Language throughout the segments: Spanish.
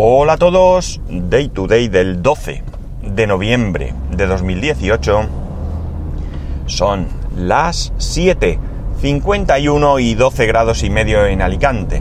Hola a todos, Day to Day del 12 de noviembre de 2018. Son las 7.51 y 12 grados y medio en Alicante.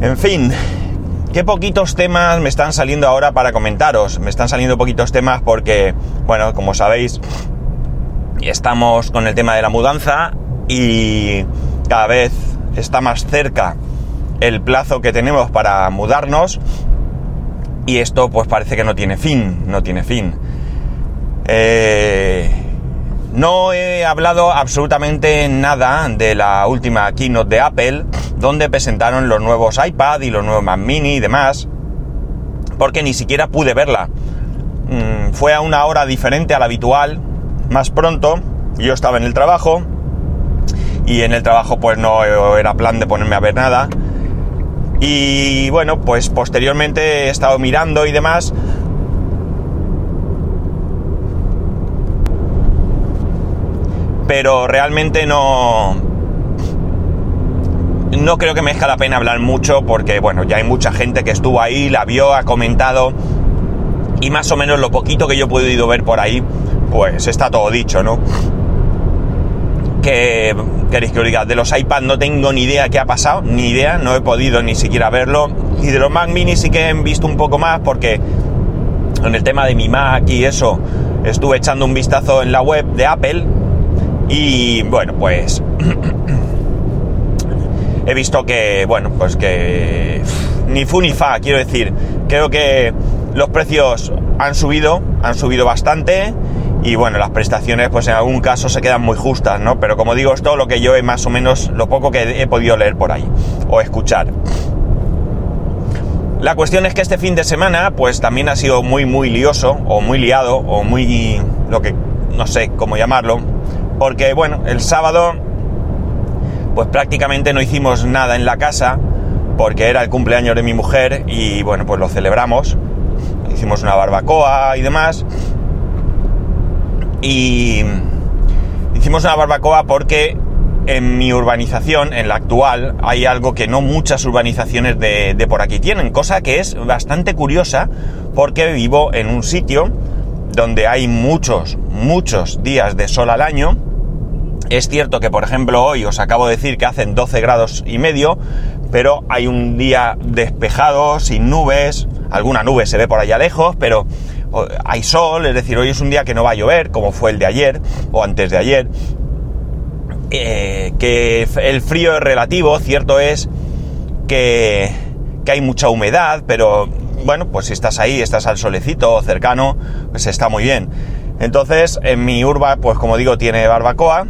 En fin, qué poquitos temas me están saliendo ahora para comentaros. Me están saliendo poquitos temas porque, bueno, como sabéis, estamos con el tema de la mudanza y cada vez está más cerca el plazo que tenemos para mudarnos y esto pues parece que no tiene fin, no tiene fin. Eh, no he hablado absolutamente nada de la última keynote de Apple, donde presentaron los nuevos iPad y los nuevos Mac Mini y demás, porque ni siquiera pude verla. Mm, fue a una hora diferente a la habitual, más pronto, yo estaba en el trabajo, y en el trabajo pues no era plan de ponerme a ver nada, y bueno, pues posteriormente he estado mirando y demás. Pero realmente no... No creo que merezca la pena hablar mucho porque, bueno, ya hay mucha gente que estuvo ahí, la vio, ha comentado y más o menos lo poquito que yo he podido ver por ahí, pues está todo dicho, ¿no? que de los iPad no tengo ni idea qué ha pasado, ni idea, no he podido ni siquiera verlo. Y de los Mac Mini sí que he visto un poco más porque en el tema de mi Mac y eso estuve echando un vistazo en la web de Apple. Y bueno, pues he visto que, bueno, pues que ni fu ni fa, quiero decir, creo que los precios han subido, han subido bastante y bueno, las prestaciones pues en algún caso se quedan muy justas, ¿no? Pero como digo, es todo lo que yo he más o menos, lo poco que he podido leer por ahí o escuchar. La cuestión es que este fin de semana pues también ha sido muy muy lioso o muy liado o muy lo que no sé cómo llamarlo, porque bueno, el sábado pues prácticamente no hicimos nada en la casa porque era el cumpleaños de mi mujer y bueno, pues lo celebramos. Hicimos una barbacoa y demás y hicimos una barbacoa porque en mi urbanización, en la actual, hay algo que no muchas urbanizaciones de, por aquí tienen, cosa que es bastante curiosa porque vivo en un sitio donde hay muchos, muchos días de sol al año. Es cierto que, por ejemplo, hoy os acabo de decir que hacen 12 grados y medio, pero hay un día despejado, sin nubes, alguna nube se ve por allá lejos, pero hay sol, es decir, hoy es un día que no va a llover, como fue el de ayer o antes de ayer. Eh, que el frío es relativo, cierto es que, que, hay mucha humedad, pero bueno, pues si estás ahí, estás al solecito cercano, pues está muy bien. Entonces, en mi urba, pues como digo, tiene barbacoa.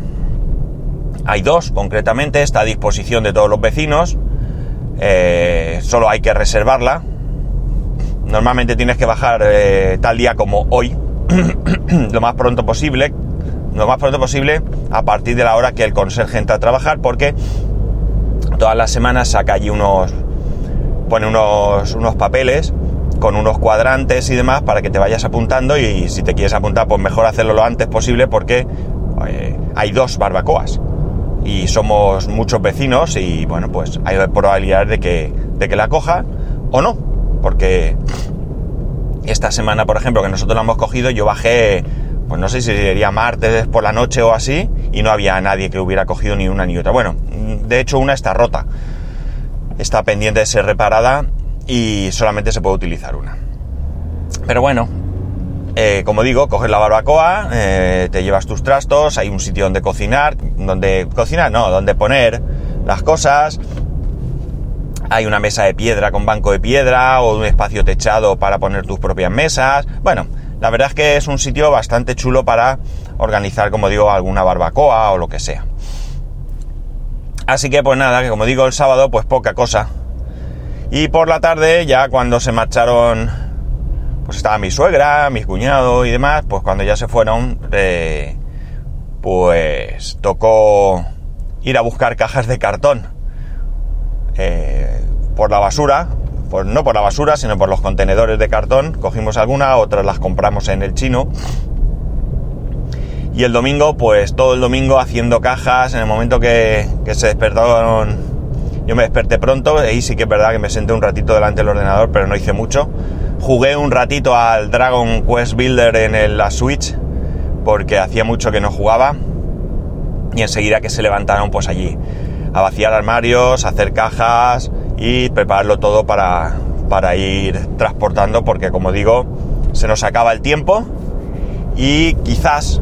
Hay dos, concretamente, está a disposición de todos los vecinos. Eh, solo hay que reservarla, Normalmente tienes que bajar eh, tal día como hoy, lo más pronto posible, lo más pronto posible a partir de la hora que el conserje entra a trabajar, porque todas las semanas saca allí unos, pone unos, unos papeles con unos cuadrantes y demás para que te vayas apuntando y si te quieres apuntar pues mejor hacerlo lo antes posible porque eh, hay dos barbacoas y somos muchos vecinos y bueno pues hay probabilidades de que, de que la coja o no porque esta semana, por ejemplo, que nosotros la hemos cogido, yo bajé, pues no sé si sería martes por la noche o así, y no había nadie que hubiera cogido ni una ni otra. Bueno, de hecho una está rota, está pendiente de ser reparada y solamente se puede utilizar una. Pero bueno, eh, como digo, coges la barbacoa, eh, te llevas tus trastos, hay un sitio donde cocinar, donde cocinar, no, donde poner las cosas, hay una mesa de piedra con banco de piedra o un espacio techado para poner tus propias mesas. Bueno, la verdad es que es un sitio bastante chulo para organizar, como digo, alguna barbacoa o lo que sea. Así que pues nada, que como digo el sábado pues poca cosa. Y por la tarde ya cuando se marcharon, pues estaba mi suegra, mi cuñado y demás, pues cuando ya se fueron, eh, pues tocó ir a buscar cajas de cartón. Eh, por la basura, pues no por la basura, sino por los contenedores de cartón. Cogimos alguna, otras las compramos en el chino. Y el domingo, pues todo el domingo haciendo cajas. En el momento que, se despertaron Yo me desperté pronto, ahí sí que es verdad que me senté un ratito delante del ordenador, pero no hice mucho. Jugué un ratito al Dragon Quest Builder en la Switch, porque hacía mucho que no jugaba. Y enseguida que se levantaron, pues allí, a vaciar armarios, hacer cajas y prepararlo todo para, para ir transportando, porque como digo, se nos acaba el tiempo y quizás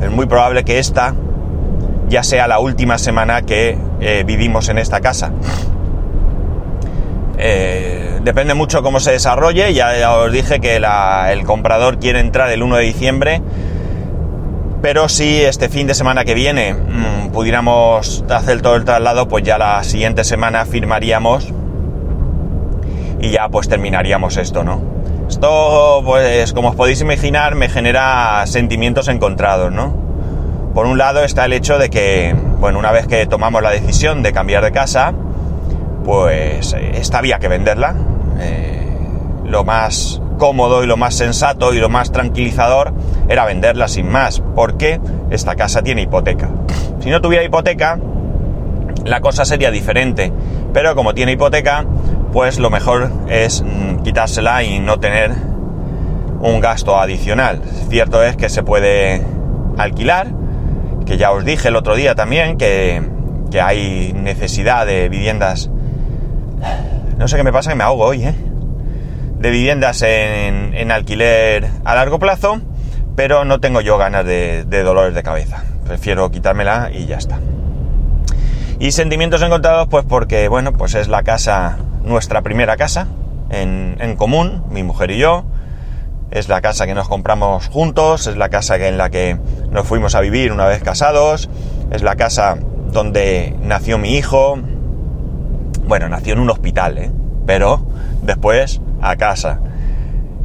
es muy probable que esta ya sea la última semana que eh, vivimos en esta casa. Eh, depende mucho cómo se desarrolle, ya, os dije que el comprador quiere entrar el 1 de diciembre, pero si este fin de semana que viene mm, pudiéramos hacer todo el traslado, pues ya la siguiente semana firmaríamos y ya pues terminaríamos esto, ¿no? Esto, pues como os podéis imaginar, me genera sentimientos encontrados, ¿no? Por un lado está el hecho de que, bueno, una vez que tomamos la decisión de cambiar de casa, pues esta había que venderla. Eh, lo más cómodo y lo más sensato y lo más tranquilizador era venderla sin más, porque esta casa tiene hipoteca. Si no tuviera hipoteca, la cosa sería diferente, pero como tiene hipoteca, pues lo mejor es mm, quitársela y no tener un gasto adicional. Cierto es que se puede alquilar, que ya os dije el otro día también que, hay necesidad de viviendas. No sé qué me pasa que me ahogo hoy, ¿eh? De viviendas en, alquiler a largo plazo, pero no tengo yo ganas de, dolores de cabeza. Prefiero quitármela y ya está. Y sentimientos encontrados, pues porque, bueno, pues es la casa nuestra primera casa en, común, mi mujer y yo. Es la casa que nos compramos juntos, es la casa en la que nos fuimos a vivir una vez casados, es la casa donde nació mi hijo. Bueno, nació en un hospital, ¿eh? Pero después a casa.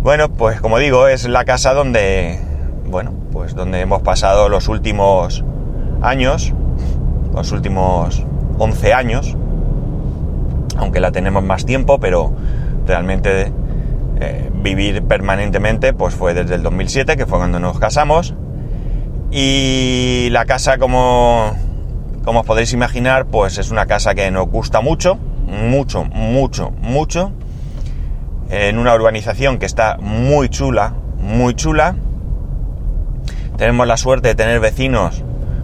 Bueno, pues como digo, es la casa donde, bueno, pues donde hemos pasado los últimos años, los últimos 11 años, aunque la tenemos más tiempo, pero realmente eh, vivir permanentemente pues fue desde el 2007, que fue cuando nos casamos. Y la casa, como, como os podéis imaginar, pues es una casa que nos gusta mucho, mucho, mucho, mucho. En una urbanización que está muy chula, muy chula. Tenemos la suerte de tener vecinos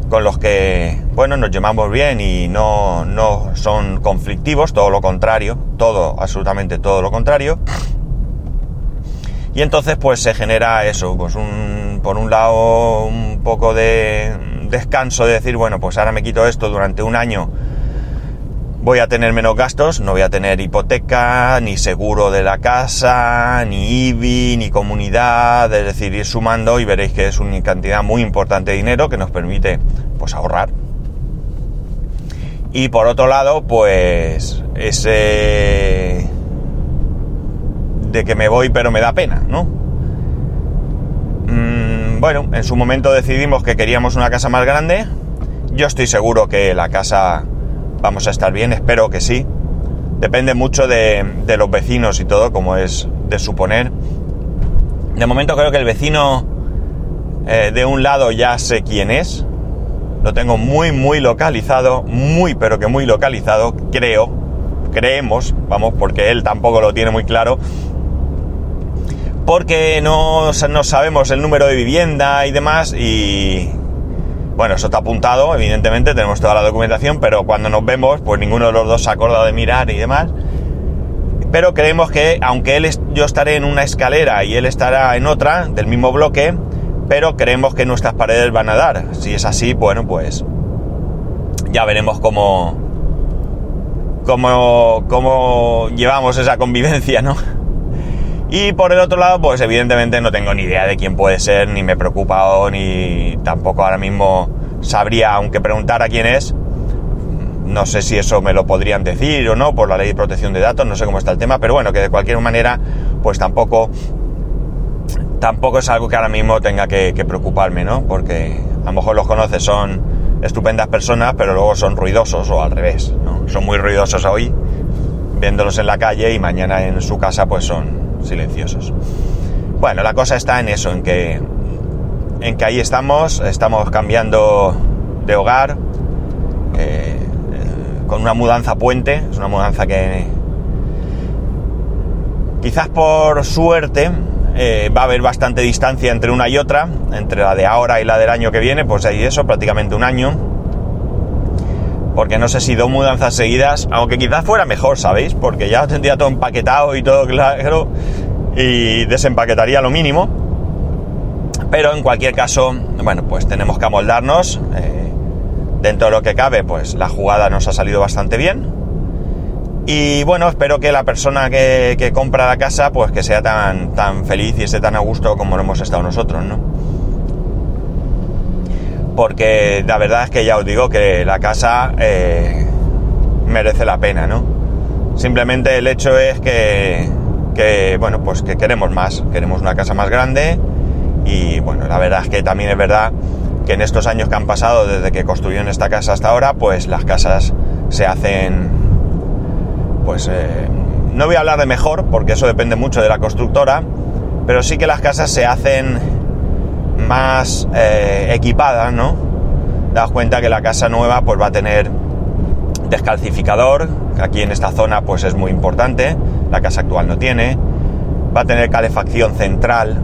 con los que, bueno, nos llevamos bien y no, no son conflictivos, todo lo contrario, todo, absolutamente todo lo contrario. Y entonces pues se genera eso, pues un, por un lado un poco de descanso de decir, bueno, pues ahora me quito esto durante un año, voy a tener menos gastos, no voy a tener hipoteca, ni seguro de la casa, ni IBI, ni comunidad, es decir, ir sumando y veréis que es una cantidad muy importante de dinero que nos permite pues ahorrar. Y por otro lado, pues ese de que me voy pero me da pena, ¿no? Mm, bueno, en su momento decidimos que queríamos una casa más grande. Yo estoy seguro que la casa vamos a estar bien, espero que sí. Depende mucho de, los vecinos y todo, como es de suponer. De momento creo que el vecino eh, de un lado ya sé quién es. Lo tengo muy, muy localizado, muy, pero que muy localizado, creo. Creemos, vamos, porque él tampoco lo tiene muy claro. Porque no, no sabemos el número de vivienda y demás y, bueno, eso está apuntado, evidentemente, tenemos toda la documentación, pero cuando nos vemos, pues ninguno de los dos se ha acordado de mirar y demás. Pero creemos que, aunque él yo estaré en una escalera y él estará en otra, del mismo bloque, pero creemos que nuestras paredes van a dar. Si es así, bueno, pues ya veremos cómo, cómo, cómo llevamos esa convivencia, ¿no? Y por el otro lado, pues evidentemente no tengo ni idea de quién puede ser, ni me he preocupado, ni tampoco ahora mismo sabría, aunque preguntara quién es, no sé si eso me lo podrían decir o no por la ley de protección de datos, no sé cómo está el tema, pero bueno, que de cualquier manera, pues tampoco, tampoco es algo que ahora mismo tenga que, preocuparme, ¿no? Porque a lo mejor los conoces, son estupendas personas, pero luego son ruidosos o al revés, ¿no? Son muy ruidosos hoy, viéndolos en la calle y mañana en su casa pues son silenciosos. Bueno, la cosa está en eso, en que, en que ahí estamos, estamos cambiando de hogar. Eh, con una mudanza puente, es una mudanza que quizás por suerte eh, va a haber bastante distancia entre una y otra, entre la de ahora y la del año que viene, pues hay eso, prácticamente un año. Porque no sé si dos mudanzas seguidas, aunque quizás fuera mejor, ¿sabéis? Porque ya tendría todo empaquetado y todo claro y desempaquetaría lo mínimo. Pero en cualquier caso, bueno, pues tenemos que amoldarnos. Eh, dentro de lo que cabe, pues la jugada nos ha salido bastante bien. Y bueno, espero que la persona que, compra la casa, pues que sea tan, tan feliz y esté tan a gusto como lo hemos estado nosotros, ¿no? Porque la verdad es que ya os digo que la casa eh, merece la pena, ¿no? Simplemente el hecho es que, que, bueno, pues que queremos más, queremos una casa más grande y bueno, la verdad es que también es verdad que en estos años que han pasado desde que construyeron esta casa hasta ahora, pues las casas se hacen pues eh, no voy a hablar de mejor, porque eso depende mucho de la constructora, pero sí que las casas se hacen más eh, equipadas, ¿no? Daos cuenta que la casa nueva pues va a tener descalcificador, aquí en esta zona pues es muy importante, la casa actual no tiene, va a tener calefacción central,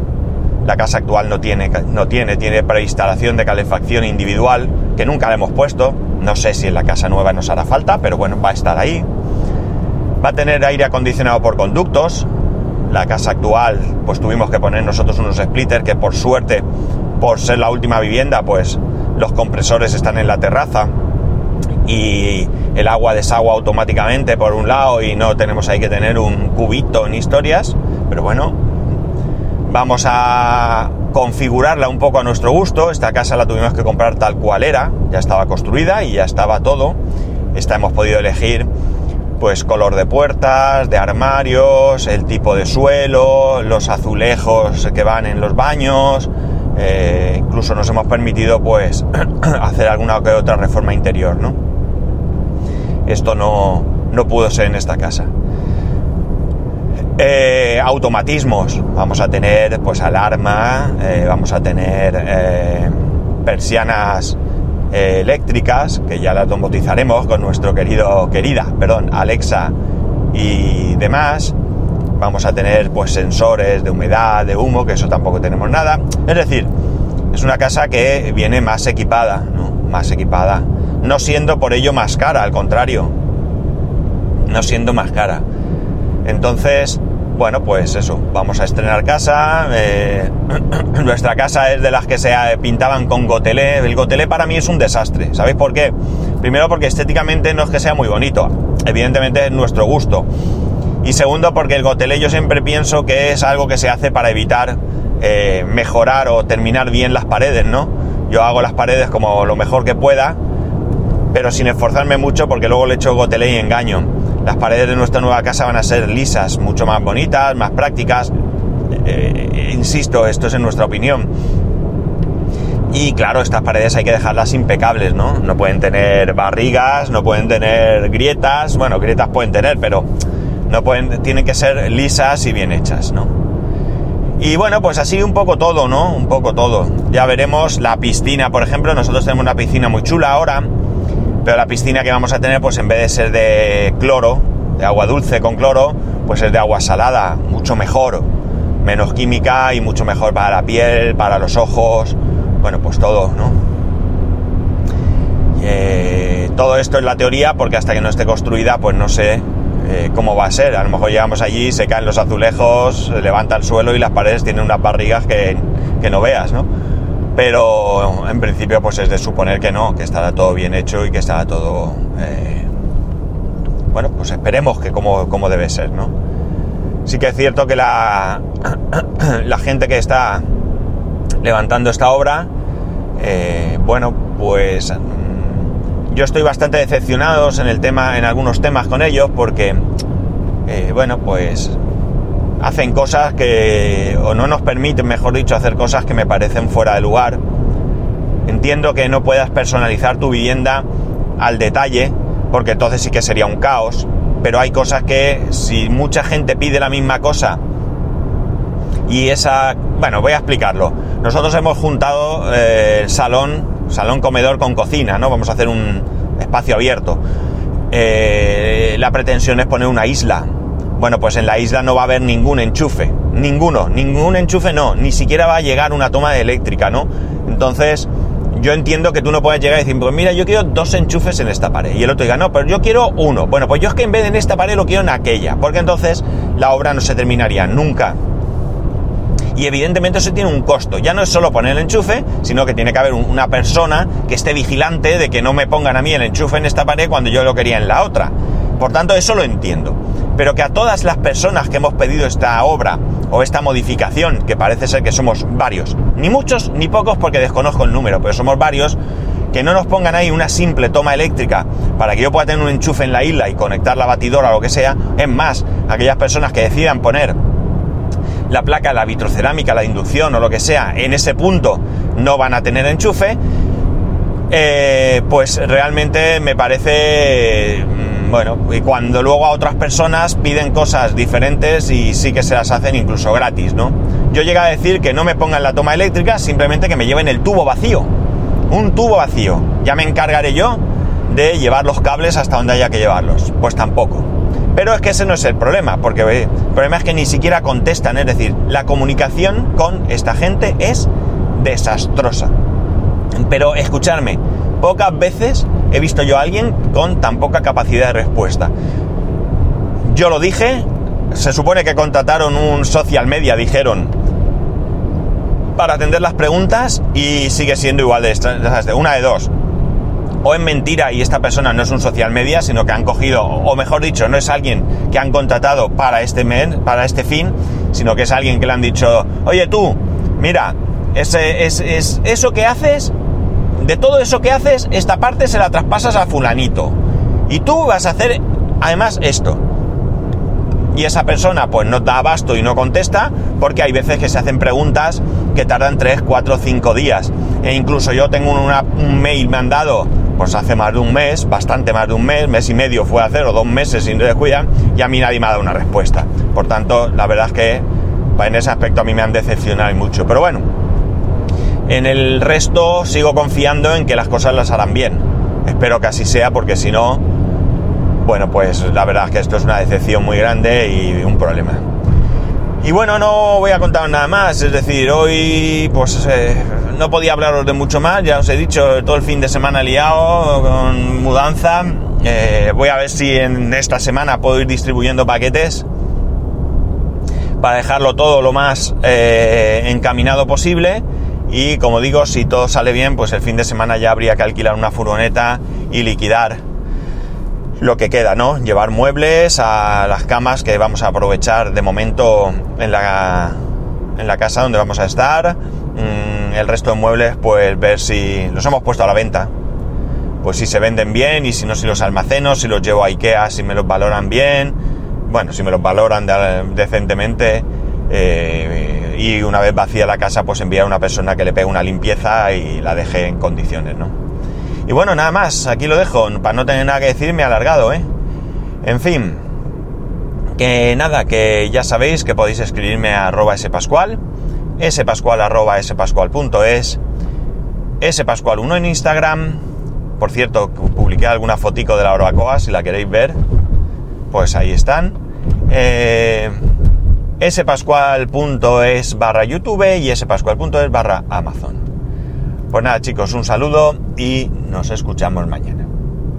la casa actual no tiene, no tiene, tiene preinstalación de calefacción individual, que nunca le hemos puesto, no sé si en la casa nueva nos hará falta, pero bueno, va a estar ahí. Va a tener aire acondicionado por conductos. La casa actual, pues tuvimos que poner nosotros unos splitters que por suerte, por ser la última vivienda, pues los compresores están en la terraza y el agua desagua automáticamente por un lado y no tenemos ahí que tener un cubito en historias. Pero bueno, vamos a configurarla un poco a nuestro gusto. Esta casa la tuvimos que comprar tal cual era, ya estaba construida y ya estaba todo. Esta hemos podido elegir pues color de puertas, de armarios, el tipo de suelo, los azulejos que van en los baños, eh, incluso nos hemos permitido pues hacer alguna que otra reforma interior, ¿no? Esto no, no pudo ser en esta casa. Eh, automatismos, vamos a tener pues alarma, eh, vamos a tener persianas eléctricas, que ya las domotizaremos con nuestro querido, querida, perdón, Alexa y demás. Vamos a tener pues sensores de humedad, de humo, que eso tampoco tenemos nada. Es decir, es una casa que viene más equipada, ¿no? Más equipada. No siendo por ello más cara, al contrario. No siendo más cara. Entonces, bueno, pues eso, vamos a estrenar casa. Eh, nuestra casa es de las que se pintaban con gotelé. El gotelé para mí es un desastre. ¿Sabéis por qué? Primero porque estéticamente no es que sea muy bonito. Evidentemente es nuestro gusto. Y segundo porque el gotelé yo siempre pienso que es algo que se hace para evitar eh, mejorar o terminar bien las paredes, ¿no? Yo hago las paredes como lo mejor que pueda, pero sin esforzarme mucho porque luego le echo gotelé y engaño. Las paredes de nuestra nueva casa van a ser lisas, mucho más bonitas, más prácticas. Eh, eh, insisto, esto es en nuestra opinión. Y claro, estas paredes hay que dejarlas impecables, ¿no? No pueden tener barrigas, no pueden tener grietas. Bueno, grietas pueden tener, pero no pueden, tienen que ser lisas y bien hechas, ¿no? Y bueno, pues así un poco todo, ¿no? Un poco todo. Ya veremos la piscina, por ejemplo. Nosotros tenemos una piscina muy chula ahora pero la piscina que vamos a tener, pues en vez de ser de cloro, de agua dulce con cloro, pues es de agua salada, mucho mejor, menos química y mucho mejor para la piel, para los ojos, bueno, pues todo, ¿no? Eh, todo esto es la teoría porque hasta que no esté construida, pues no sé eh, cómo va a ser. A lo mejor llegamos allí, se caen los azulejos, se levanta el suelo y las paredes tienen unas barrigas que, que no veas, ¿no? Pero en principio pues es de suponer que no, que estará todo bien hecho y que estará todo... Eh, bueno, pues esperemos que como, como, debe ser, ¿no? Sí que es cierto que la, la gente que está levantando esta obra, eh, bueno, pues mm, yo estoy bastante decepcionado en el tema, en algunos temas con ellos, porque, eh, bueno, pues hacen cosas que, o no nos permiten, mejor dicho, hacer cosas que me parecen fuera de lugar. Entiendo que no puedas personalizar tu vivienda al detalle, porque entonces sí que sería un caos, pero hay cosas que si mucha gente pide la misma cosa y esa, bueno, voy a explicarlo. Nosotros hemos juntado eh, salón, salón comedor con cocina, ¿no? Vamos a hacer un espacio abierto. eh, la pretensión es poner una isla. Bueno, pues en la isla no va a haber ningún enchufe, ninguno, ningún enchufe no, ni siquiera va a llegar una toma de eléctrica, ¿no? Entonces, yo entiendo que tú no puedes llegar y decir, pues mira, yo quiero dos enchufes en esta pared. Y el otro diga, no, pero yo quiero uno. Bueno, pues yo es que en vez de en esta pared lo quiero en aquella, porque entonces la obra no se terminaría nunca. Y evidentemente eso tiene un costo. Ya no es solo poner el enchufe, sino que tiene que haber una persona que esté vigilante de que no me pongan a mí el enchufe en esta pared cuando yo lo quería en la otra. Por tanto, eso lo entiendo. Pero que a todas las personas que hemos pedido esta obra o esta modificación, que parece ser que somos varios, ni muchos ni pocos porque desconozco el número, pero somos varios, que no nos pongan ahí una simple toma eléctrica para que yo pueda tener un enchufe en la isla y conectar la batidora o lo que sea. Es más, aquellas personas que decidan poner la placa, la vitrocerámica, la inducción o lo que sea, en ese punto no van a tener enchufe, eh, pues realmente me parece, bueno, y cuando luego a otras personas piden cosas diferentes y sí que se las hacen incluso gratis, ¿no? Yo llego a decir que no me pongan la toma eléctrica, simplemente que me lleven el tubo vacío, un tubo vacío, ya me encargaré yo de llevar los cables hasta donde haya que llevarlos, pues tampoco. Pero es que ese no es el problema, porque el problema es que ni siquiera contestan, es decir, la comunicación con esta gente es desastrosa. Pero escucharme, pocas veces he visto yo a alguien con tan poca capacidad de respuesta. Yo lo dije, se supone que contrataron un social media, dijeron, para atender las preguntas y sigue siendo igual de una de dos o es mentira y esta persona no es un social media, sino que han cogido, o mejor dicho, no es alguien que han contratado para este, para este fin, sino que es alguien que le han dicho, oye tú, mira, es, eso que haces, de todo eso que haces, esta parte se la traspasas a fulanito. Y tú vas a hacer además esto. Y esa persona pues no da abasto y no contesta porque hay veces que se hacen preguntas que tardan 3, 4, 5 días. E incluso yo tengo un mail mandado pues hace más de un mes, bastante más de un mes, mes y medio fue a hacer, o dos meses sin descuidan, y a mí nadie me ha dado una respuesta. Por tanto, la verdad es que en ese aspecto a mí me han decepcionado mucho. Pero bueno, en el resto sigo confiando en que las cosas las harán bien. Espero que así sea, porque si no, bueno, pues la verdad es que esto es una decepción muy grande y un problema. Y bueno, no voy a contar nada más, es decir, hoy pues eh, no podía hablaros de mucho más, ya os he dicho, todo el fin de semana liado con mudanza. Eh, voy a ver si en esta semana puedo ir distribuyendo paquetes para dejarlo todo lo más eh, encaminado posible. Y como digo, si todo sale bien, pues el fin de semana ya habría que alquilar una furgoneta y liquidar lo que queda, ¿no? Llevar muebles a las camas que vamos a aprovechar de momento en la, en la casa donde vamos a estar. Mm, el resto de muebles, pues ver si los hemos puesto a la venta. Pues si se venden bien y si no, si los almaceno, si los llevo a Ikea, si me los valoran bien. Bueno, si me los valoran decentemente. Eh, y una vez vacía la casa, pues enviar a una persona que le pegue una limpieza y la deje en condiciones, ¿no? Y bueno, nada más, aquí lo dejo, para no tener nada que decir, me he alargado, ¿eh? En fin, que nada, que ya sabéis que podéis escribirme a arroba spascual, spascual arroba spascual.es, spascual1 en Instagram, por cierto, publiqué alguna fotico de la barbacoa, si la queréis ver, pues ahí están. Eh, spascual.es barra YouTube y spascual.es barra Amazon. Pues nada chicos, un saludo y nos escuchamos mañana.